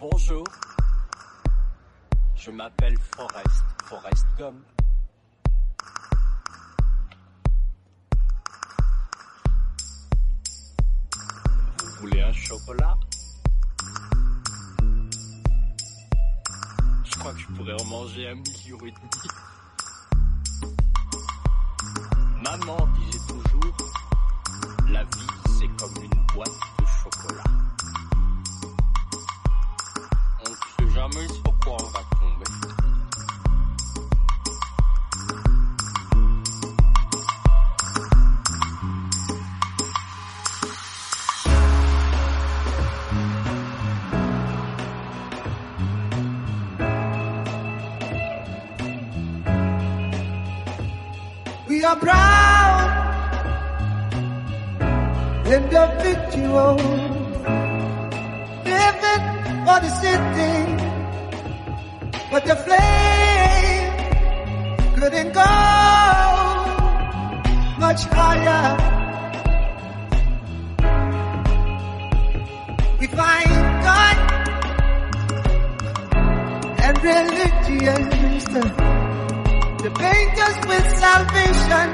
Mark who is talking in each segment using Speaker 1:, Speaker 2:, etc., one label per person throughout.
Speaker 1: Bonjour. Je m'appelle Forrest, Forrest Gump. Vous voulez un chocolat? Je crois que je pourrais en manger un million et demi. Maman disait toujours, la vie c'est comme une boîte de chocolat.
Speaker 2: We are proud individuals living for the city, but the flame couldn't go. Much higher. We find God. And religions uh, to paint us with salvation,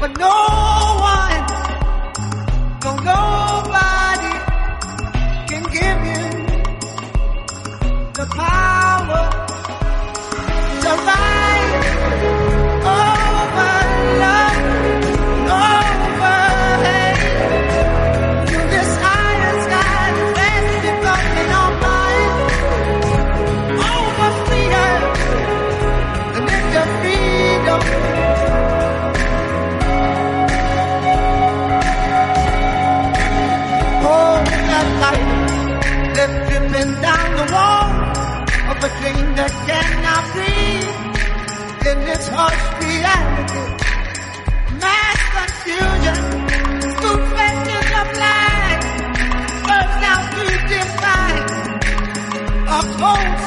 Speaker 2: but no one, no nobody power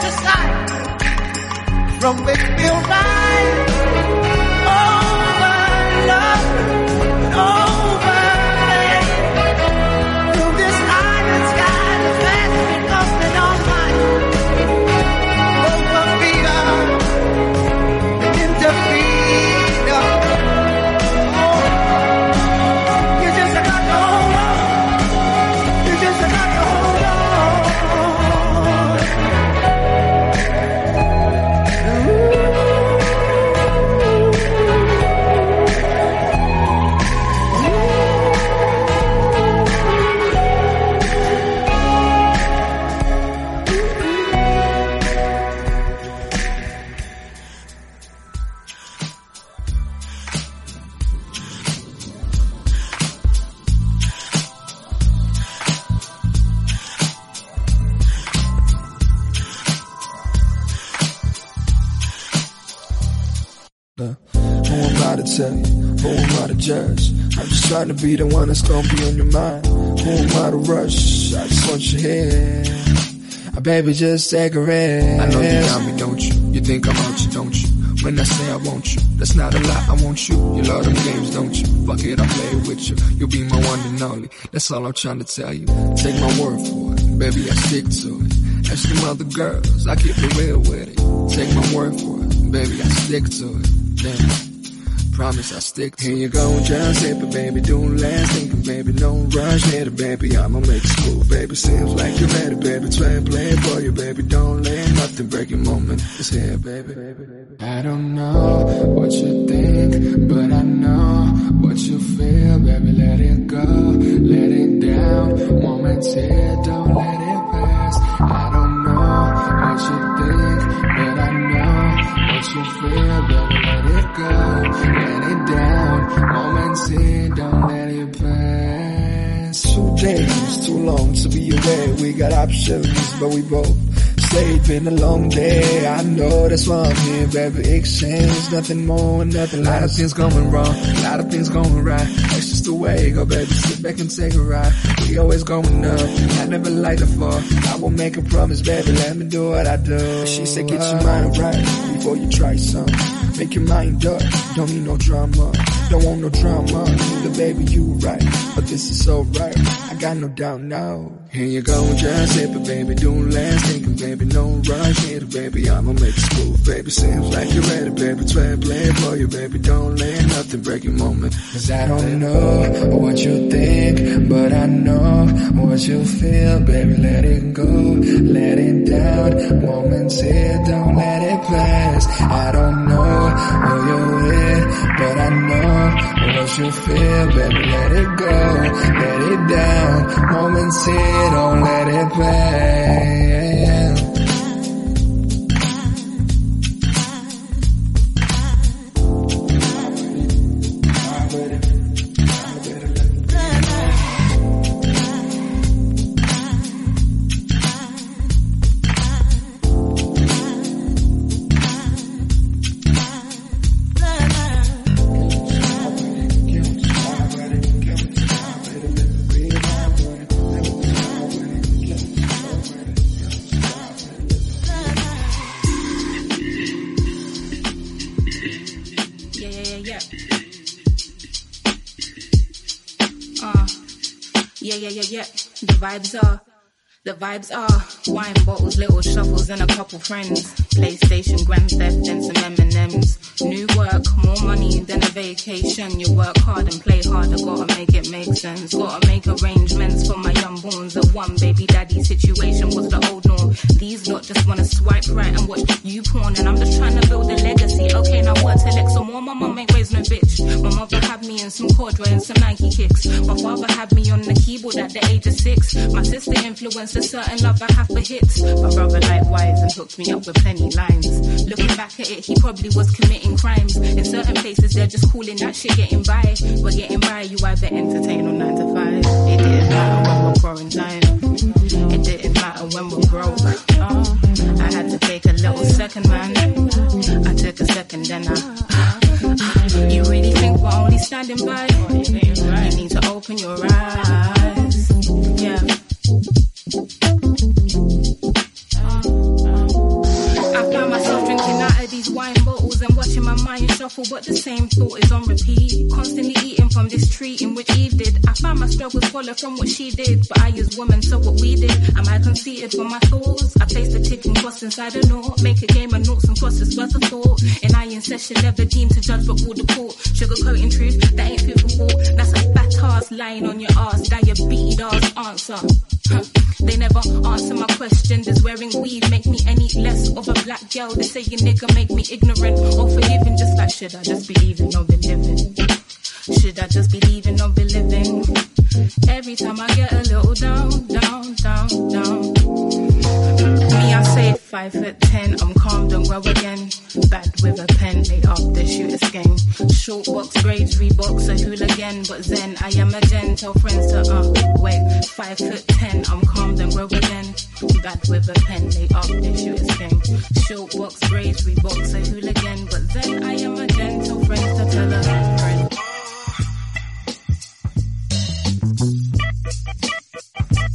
Speaker 2: cold society from which we'll
Speaker 3: I you? Who am I to judge? I'm just trying to be the one that's gonna be on your mind. Who am I to rush? I just want your head. Uh, baby, just take a rest.
Speaker 4: I know you got me, don't you? You think I'm you, don't you? When I say I want you, that's not a lie, I want you. You love them games, don't you? Fuck it, I'll play with you. You'll be my one and only. That's all I'm trying to tell you. Take my word for it, baby, I stick to it. Ask them other girls, I keep it real with it. Take my word for it, baby, I stick to it. Damn, promise I'll stick to
Speaker 3: Here you go, just hit it, baby. Doing last thinking, baby. No rush, hit it, baby. I'ma make it smooth, baby. Seems like you're ready, baby. Try and play for you, baby. Don't let nothing break your moment. It's here, baby.
Speaker 4: I don't know what you think, but I know what you feel, baby. Let it go, let it down. Moments here, don't let it pass. I don't know what you think, but I know what you feel, baby. Go, let it down. Moments here, don't let it pass.
Speaker 3: Two days, too long to be away. We got options, but we both stayed. Been a long day. I know that's why I'm here, baby. Exchange, nothing more, nothing
Speaker 4: A lot of
Speaker 3: less.
Speaker 4: things going wrong, a lot of things going right. That's just the way go, baby. Sit back and take a ride. We always going up. I never liked to fall.
Speaker 3: I will make a promise, baby. Let me do what I do. She said, get your mind right before you try something. Make your mind up. Don't need no drama. Don't want no drama. The baby, you right. But this is so right. I got no doubt now. Here you go, just sip it, baby. Don't last thinking, baby. No rush here, baby. I'ma make it smooth, baby. Seems like you're ready, baby. Try play for you, baby. Don't let nothing break your moment.
Speaker 4: Cause I don't know what you think, but I know what you feel, baby. Let it go, let it down. Moments here, don't let it pass. I don't know who you're with, but I know what you feel, baby. Let it go, let it down. Moments here, don't let it pass.
Speaker 5: Yeah, yeah, yeah, yeah. The vibes are, the vibes are wine bottles, little shuffles, and a couple friends. PlayStation, Grand Theft, and some M&Ms. New work, more money than a vacation. You work hard and play hard. I gotta make it make sense. Gotta make arrangements for my young borns. A one baby daddy situation was the old norm. These lot just wanna swipe right and watch you porn, and I'm just trying to build a legacy. Okay, now what to next? More, my mum ain't raised no bitch. My mother had me in some corduroy and some Nike kicks. My father had me on the keyboard at the age of six. My sister influenced a certain love I have for hits. My brother likewise and hooked me up with plenty lines. Looking back at it, he probably was committing crimes. In certain places, they're just calling that shit getting by. But getting by, you either entertain or nine to five. It didn't matter when we're quarantined. It didn't matter when we're broke. Uh, I had to take a little second, man. I took a second, then I. Uh, you really think we're only standing by? You need to open your eyes. Yeah. Uh, uh, I found myself drinking out of these wine watching my mind shuffle, but the same thought is on repeat. Constantly eating from this tree in which Eve did. I found my struggles follow from what she did, but I as woman so what we did. Am I conceited for my thoughts? I placed the ticking cross inside a note, make a game of noughts and crosses worth a thought. And I in session never deemed to judge, but all the court. Sugarcoating truth, that ain't food for thought. That's a fat ass lying on your ass, diabetes ass answer. They never answer my question. Does wearing weed make me any less of a black girl? They say your nigga make me ignorant or forgiving. Just like, should I just be leaving or be living? Should I just be leaving or be living? Every time I get a little down, down, down, down. Me, I say five foot ten, I'm calm, don't grow again. Bad with a pen, they up the shooter's game. Short box grades, Reeboks, a hooligan, but then I am a gen. Tell friends to uh, wait, five foot ten, I'm calm, don't grow again. Bad with a pen, they up the shooter's game. Short box grades, Reeboks, a hooligan, but then I am a gen. Tell friends to tell a friend.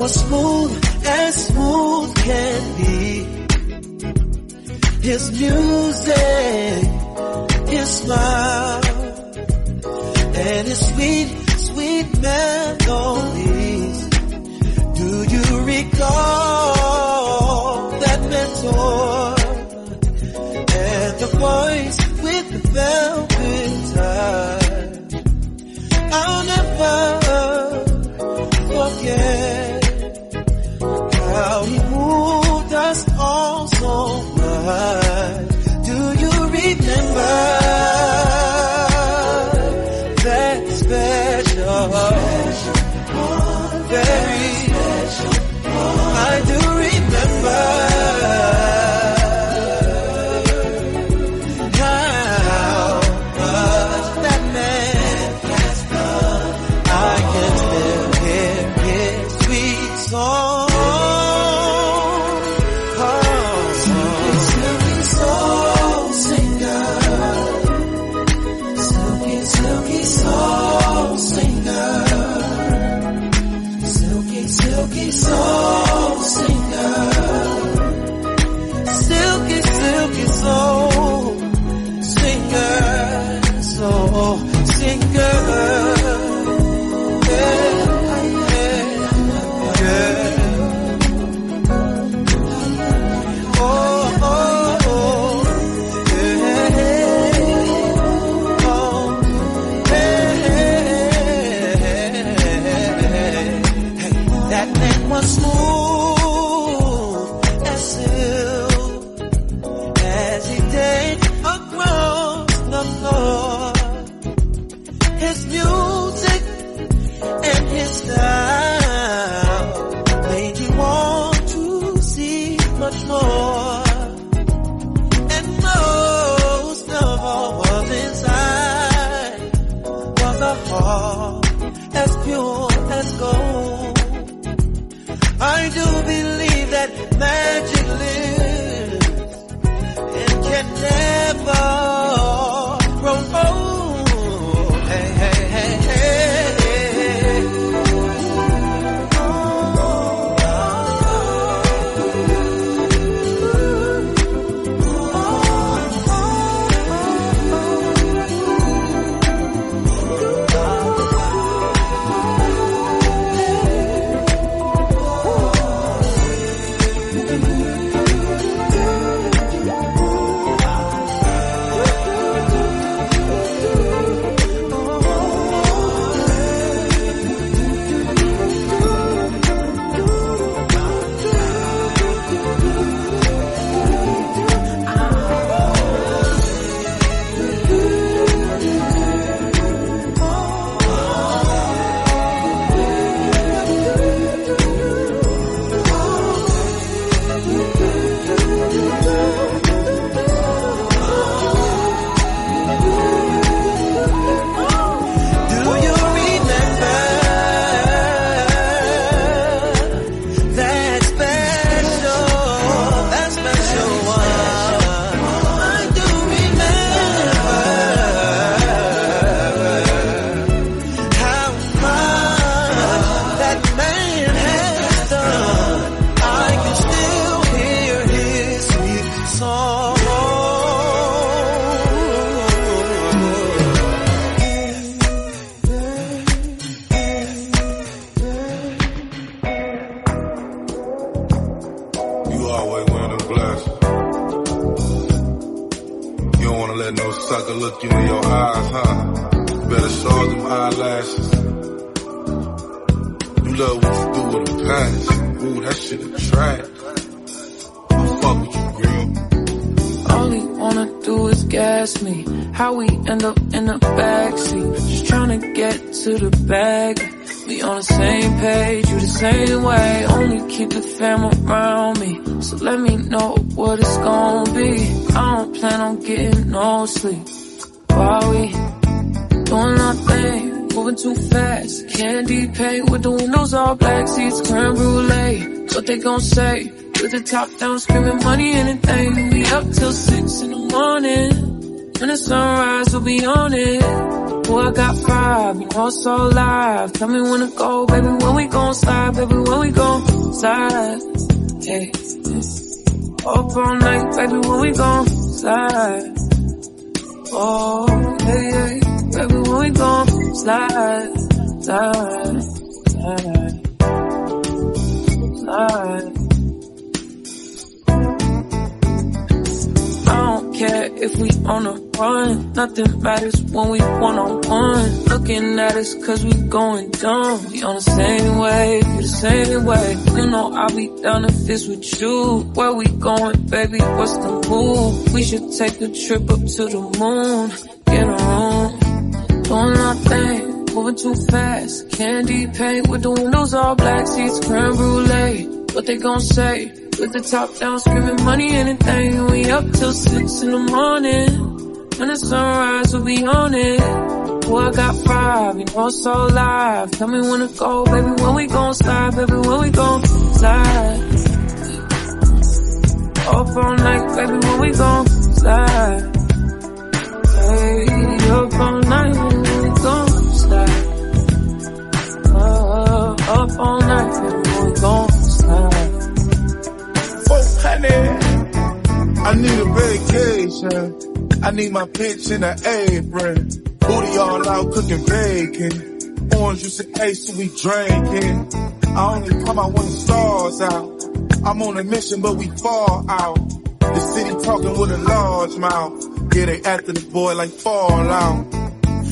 Speaker 2: was
Speaker 6: smooth as smooth can be. His music, his smile, and his sweet, sweet melodies. Do you recall that mentor and the voice with the
Speaker 7: bell? world top down, screaming money, anything. We up till six in the morning. When the sunrise, we'll be on it. Boy, I got five, you know it's all live. Tell me when to wave, you the same way. You know I'll be down if it's with you. Where we going, baby? What's the move? We should take a trip up to the moon. Get a room. Doing nothing, moving too fast. Candy paint with the windows all black, seats creme brulee. What they gon' say? With the top down, screaming money, anything. We up till six in the morning. When the sunrise, we'll be on it. Boy, I got five, you know it's all live. Tell me when to go, baby, when we gon' slide, baby, when we gon' slide. Up all night, baby, when we gon' slide. Hey, up all night, when we gon' slide. Uh, up all night, baby, when we gon' slide.
Speaker 8: Oh, honey, I need a vacation. I need my bitch in an apron. All out cooking bacon. Orange juice and ace, so we drinking. I only come out when the stars out. I'm on a mission, but we fall out. The city talking with a large mouth. Yeah, they after the boy like Fallout.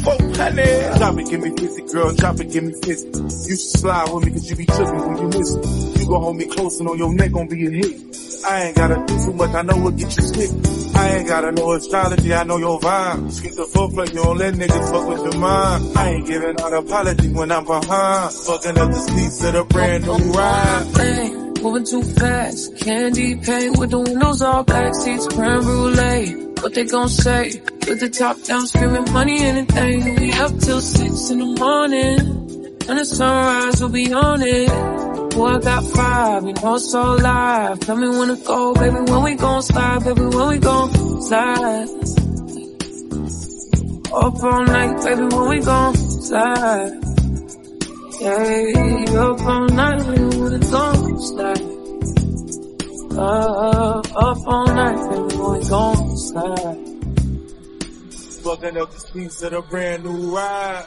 Speaker 8: Folk honey. Drop it, give me 50, girl. Drop it, give me 50. You should slide with me cause you be tripping when you miss me. You gon' hold me close and on your neck gon' be a hit. I ain't gotta do too much, I know what get you sick. I ain't gotta know astrology, I know your vibe. Skip the foreplay, you don't let niggas fuck with your mind. I ain't giving out apology when I'm behind. Fucking up this piece of the brand new ride.
Speaker 7: thing, moving too fast. Candy paint with the windows all black, seats creme brulee. What they gon' say? With the top down, screaming money, anything. We up till six in the morning. and the sunrise, we'll be on it. Boy, I got five, you know it's all live. Tell me when to go, baby, when we gon' slide, baby, when we gon' slide. Up all night, baby, when we gon' slide. Hey, up all night, baby, when we gon' slide. Uh, up all night, baby, when we gon' slide.
Speaker 8: Fucking up this piece of the brand new ride.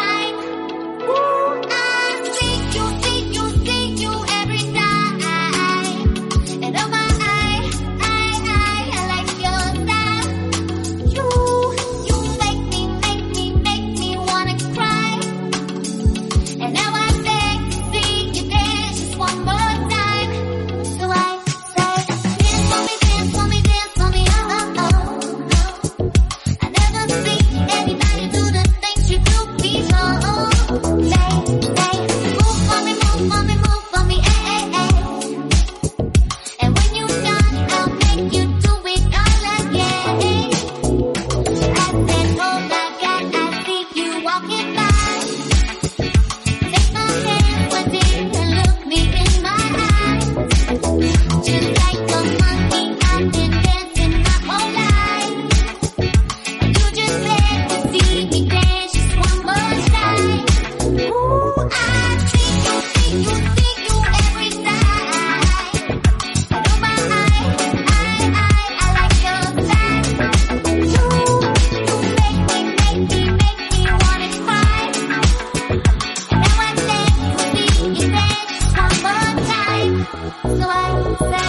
Speaker 9: Say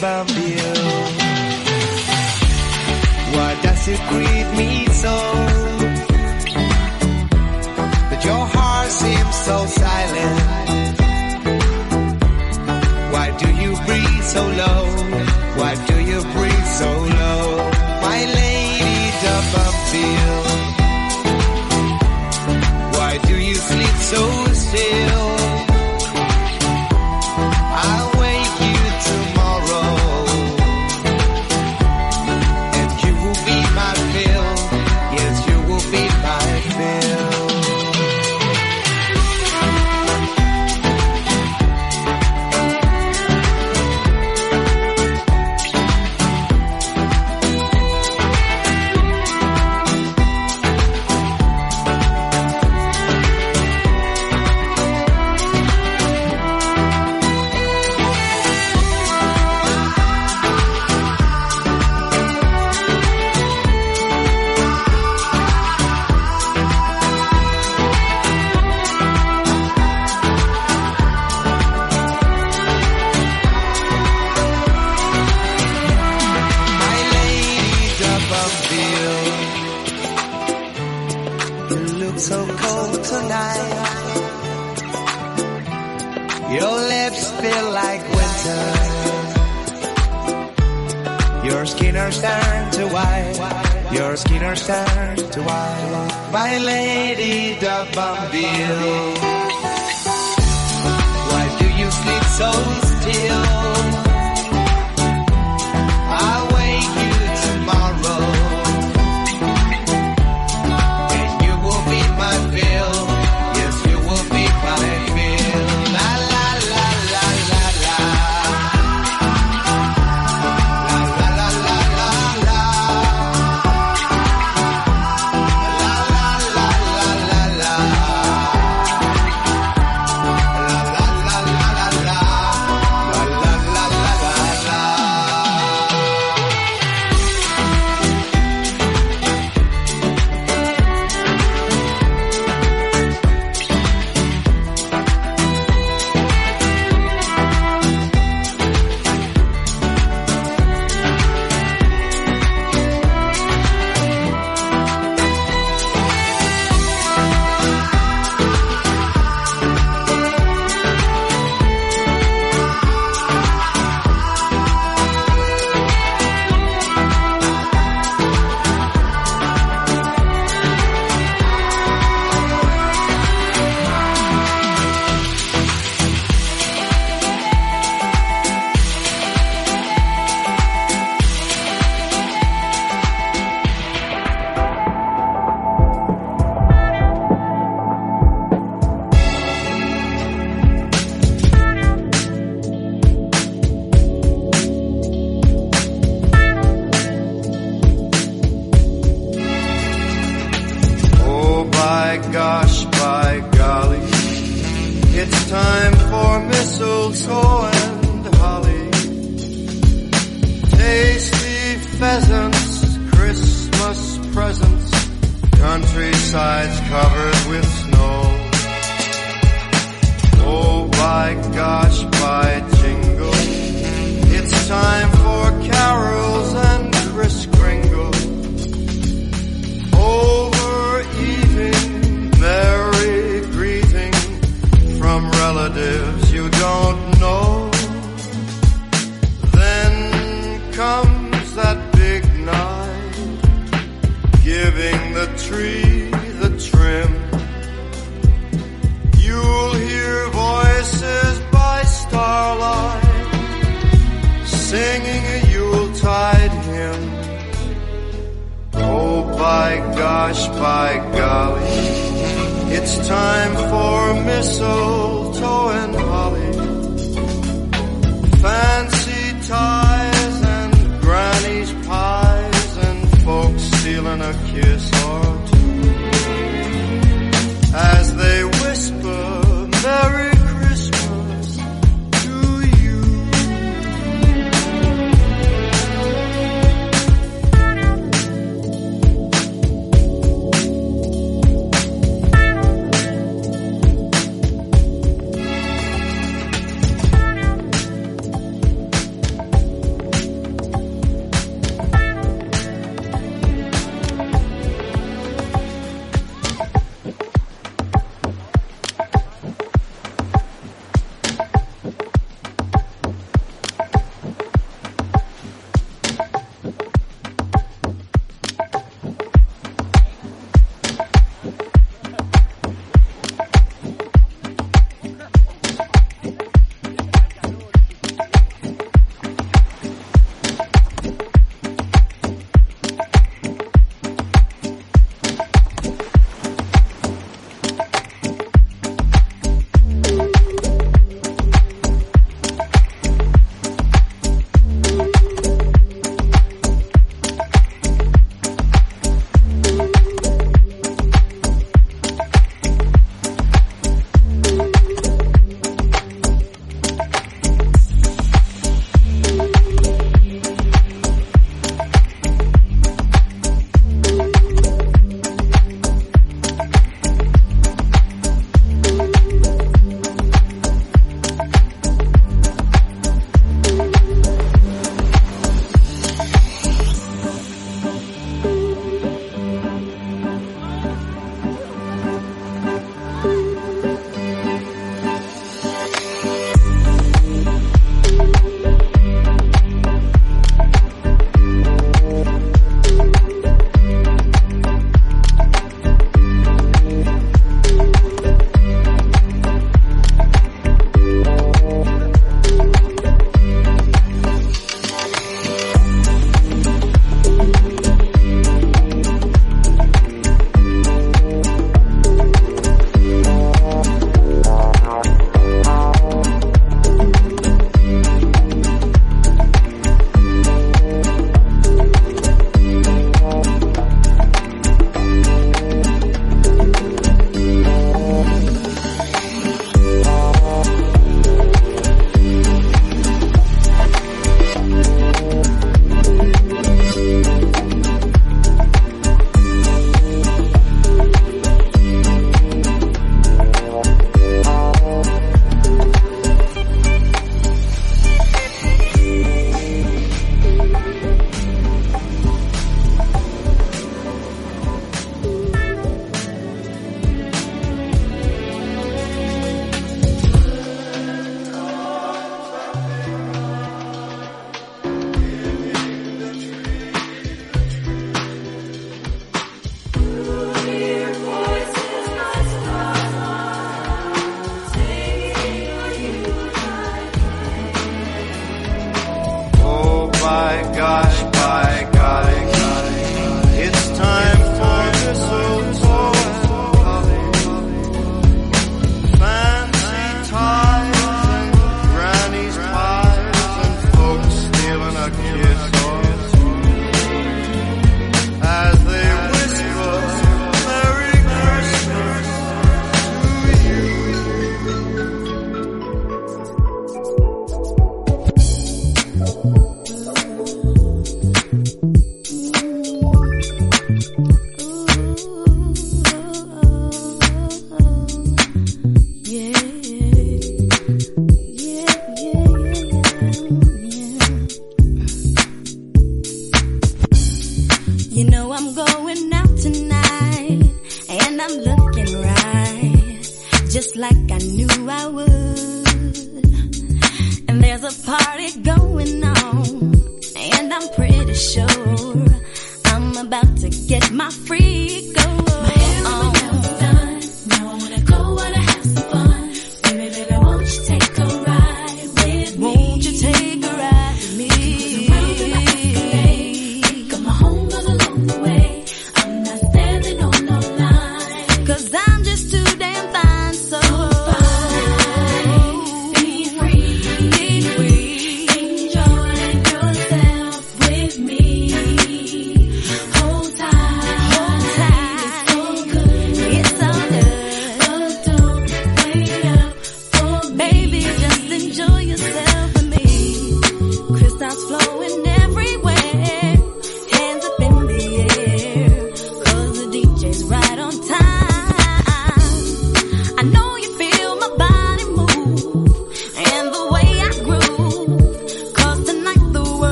Speaker 10: about you. Why does it greet me so? But your heart seems so silent. Why do you breathe so low?
Speaker 11: by gosh, by golly, it's time for mistletoe and holly. Tasty pheasants, Christmas presents, countrysides covered with snow. Oh by gosh, by jingle, it's time by gosh, by golly, it's time for mistletoe and holly. Fancy ties and granny's pies and folks stealing a kiss or two as they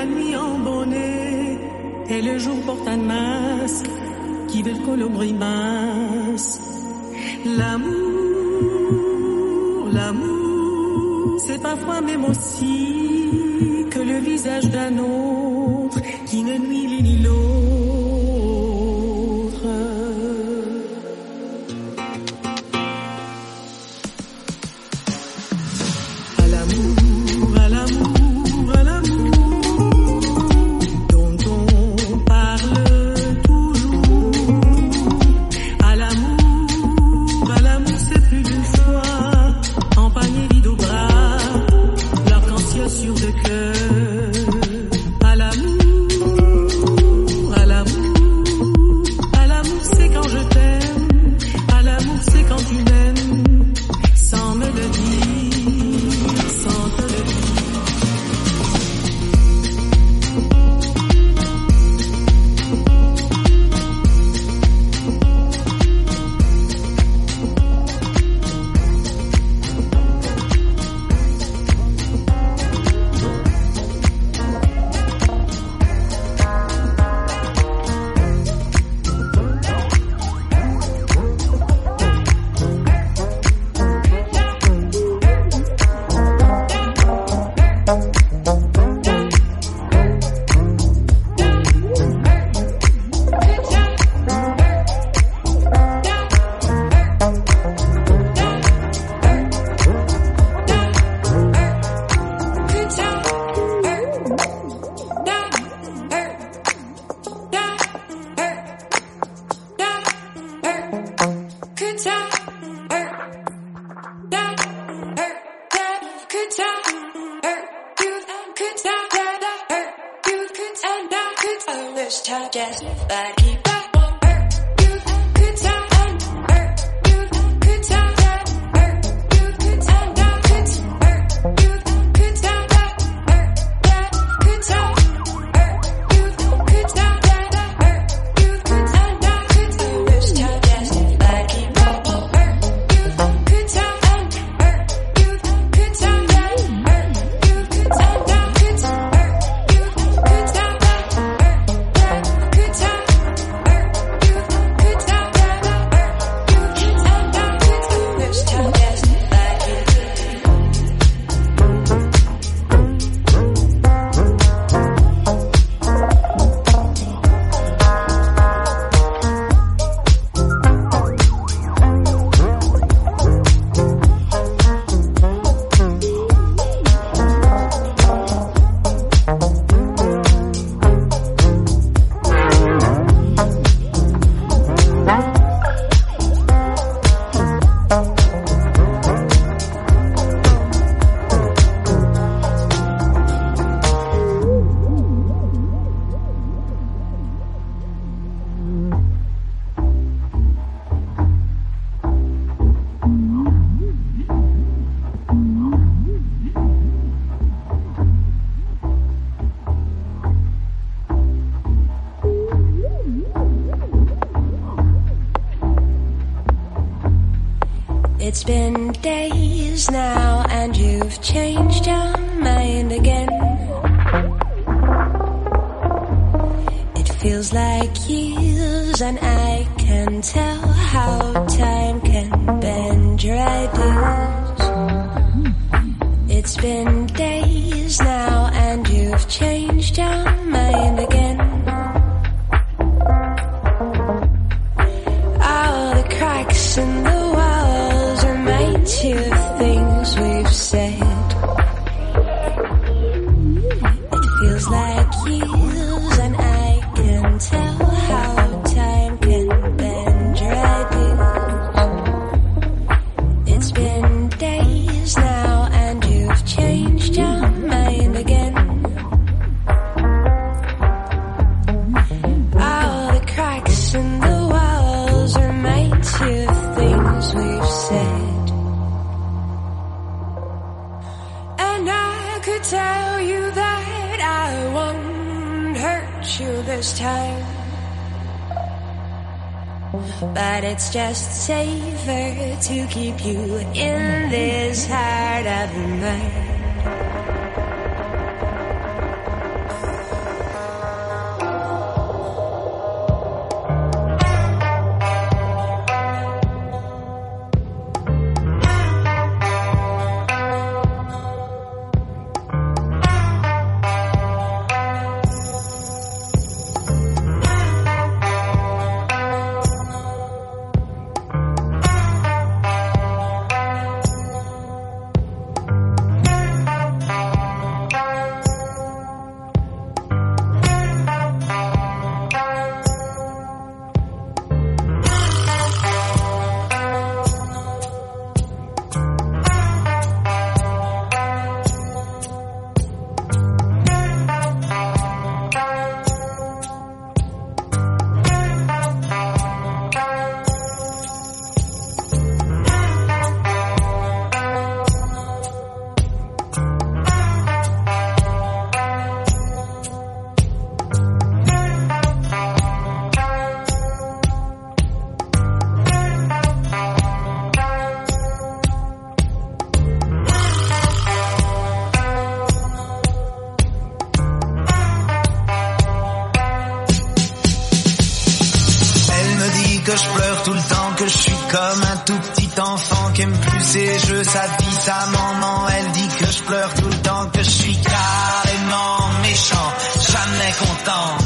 Speaker 12: la nuit en bonnet et le jour porte un masque qui veut le colombier mince. L'amour, l'amour, c'est parfois même aussi que le visage d'un autre qui ne nuit ni l'autre.
Speaker 13: days now.
Speaker 10: que je pleure tout le temps, que je suis comme un tout petit enfant qui aime plus ses jeux, sa vie, sa maman. Elle dit que je pleure tout le temps, que je suis carrément méchant, jamais content.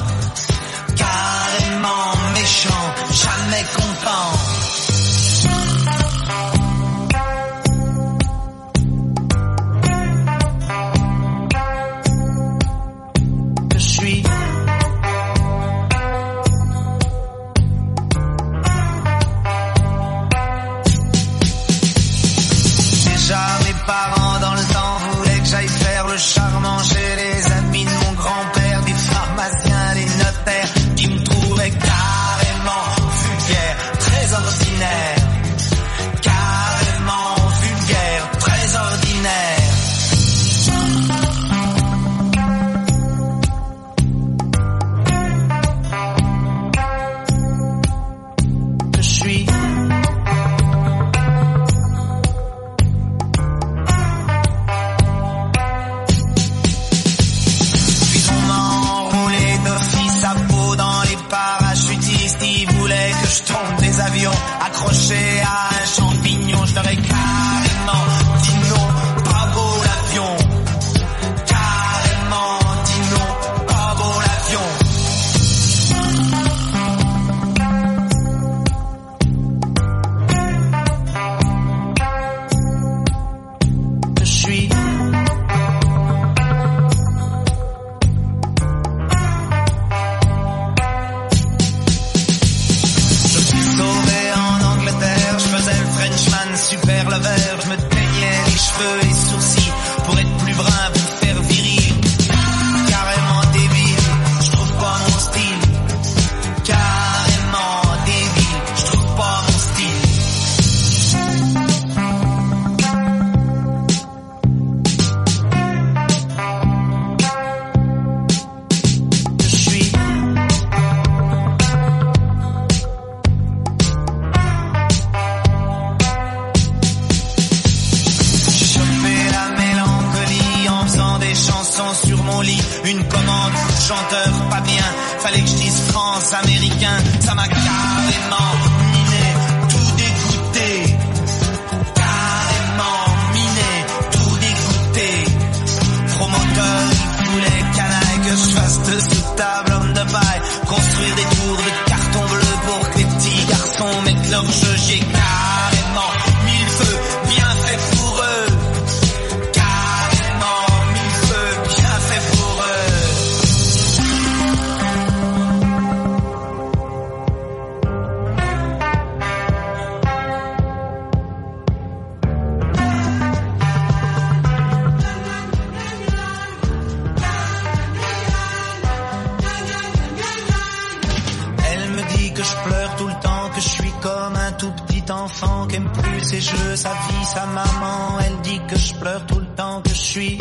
Speaker 14: ses jeux, sa vie, sa maman. Elle dit que je pleure tout le temps que je suis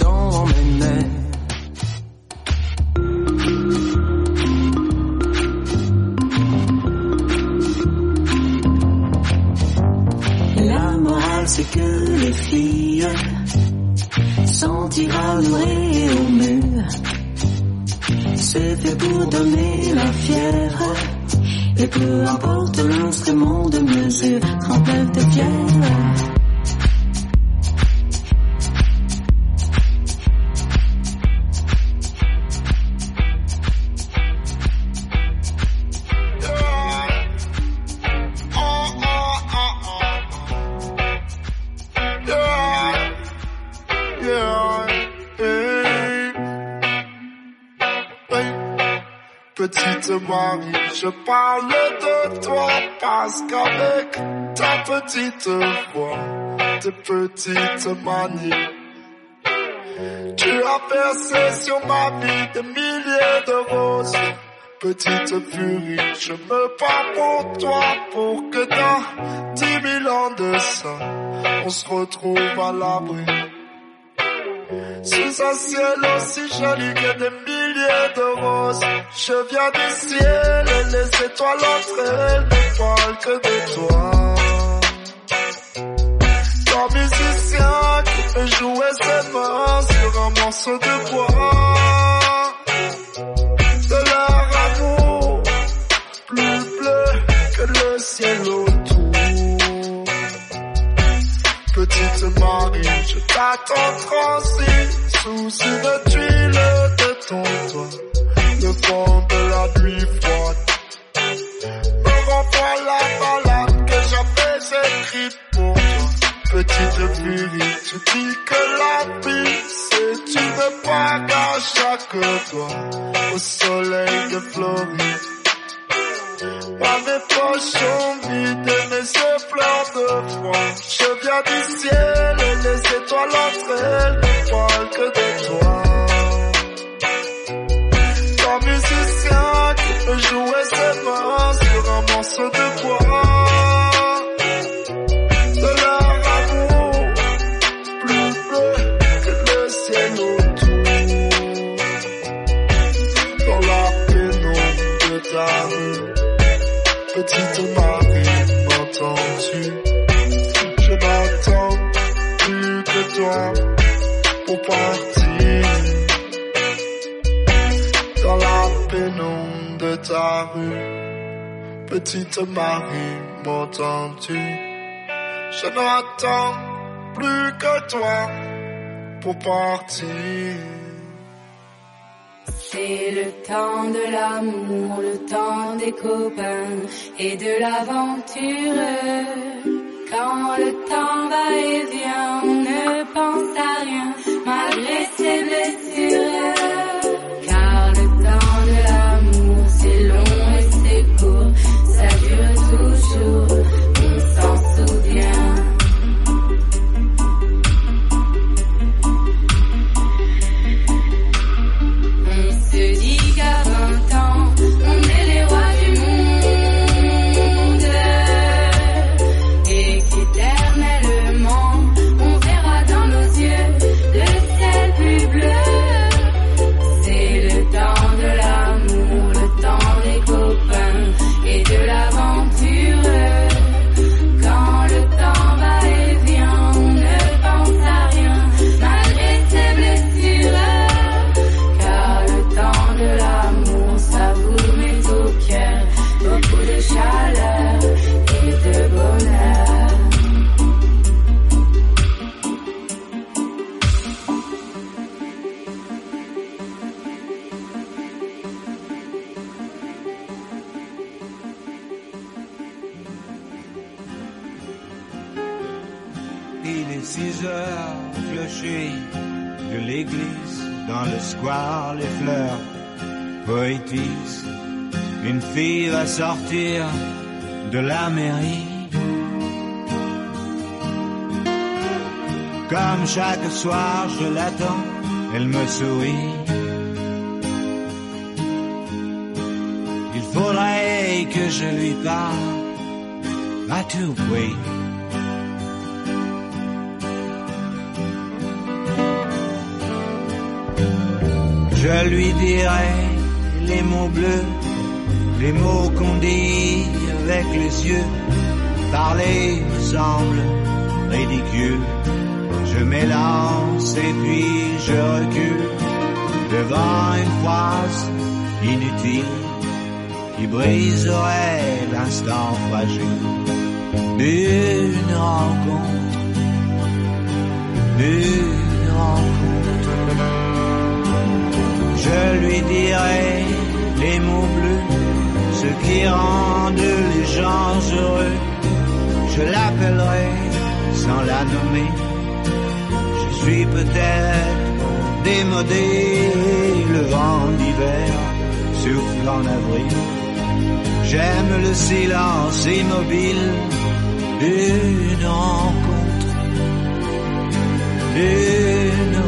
Speaker 15: dans mes.
Speaker 6: La
Speaker 15: morale, c'est que les filles sont et au mur. C'est fait pour donner la fièvre. Et peu importe l'instrument de mesure, 39 de fièvre.
Speaker 16: Je parle de toi parce qu'avec ta petite voix, tes petites manies, tu as percé sur ma vie des milliers de roses. Petite furie, je me bats pour toi pour que dans dix mille ans de ça, on se retrouve à l'abri. Sous un ciel aussi joli que des milliers de roses. Je viens du ciel et les étoiles entre elles ne parlent que de toi. Ton musicien qui peut jouer ses mains sur un morceau de bois. De leur amour plus bleu que le ciel je t'attends transi sous une tuile de ton toit. Le vent de la nuit froide me renvoie la balade que j'avais écrite pour toi. Petite furie, tu dis que la vie c'est une bague à chaque doigt au soleil de Floride. Moi mes poches sont vides et mes pleins de froid Je viens du ciel et les étoiles entre elles ne que de toi Petite Marie, m'entends-tu? Je n'attends plus que toi pour partir
Speaker 14: C'est le temps de l'amour, le temps des copains et de l'aventure. Quand le temps va et vient, on ne pense à rien malgré ses blessures.
Speaker 10: Sortir de la mairie. Comme chaque soir, je l'attends, elle me sourit. Il faudrait que je lui parle à tout prix. Je lui dirai les mots bleus, les mots qu'on dit avec les yeux. Parler me semble ridicule. Je m'élance et puis je recule devant une phrase inutile qui briserait l'instant fragile d'une rencontre, d'une rencontre. Je lui dirai les mots bleus, ceux qui rendent les gens heureux. Je l'appellerai sans la nommer. Je suis peut-être démodé, le vent d'hiver souffle en avril. J'aime le silence immobile d'une rencontre, d'une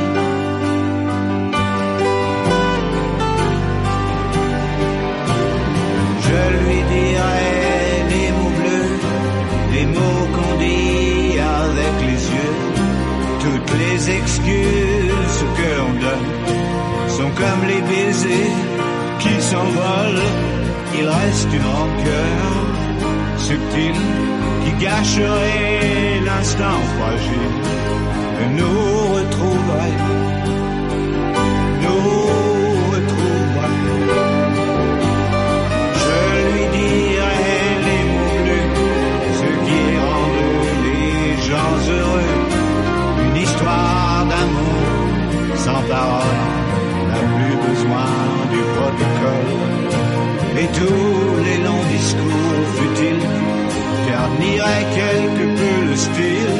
Speaker 10: Les excuses que l'on donne sont comme les baisers qui s'envolent. Il reste une rancœur subtile qui gâcherait l'instant fragile que nous retrouverait, n'a plus besoin du protocole. Et tous les longs discours futiles terniraient quelque peu le style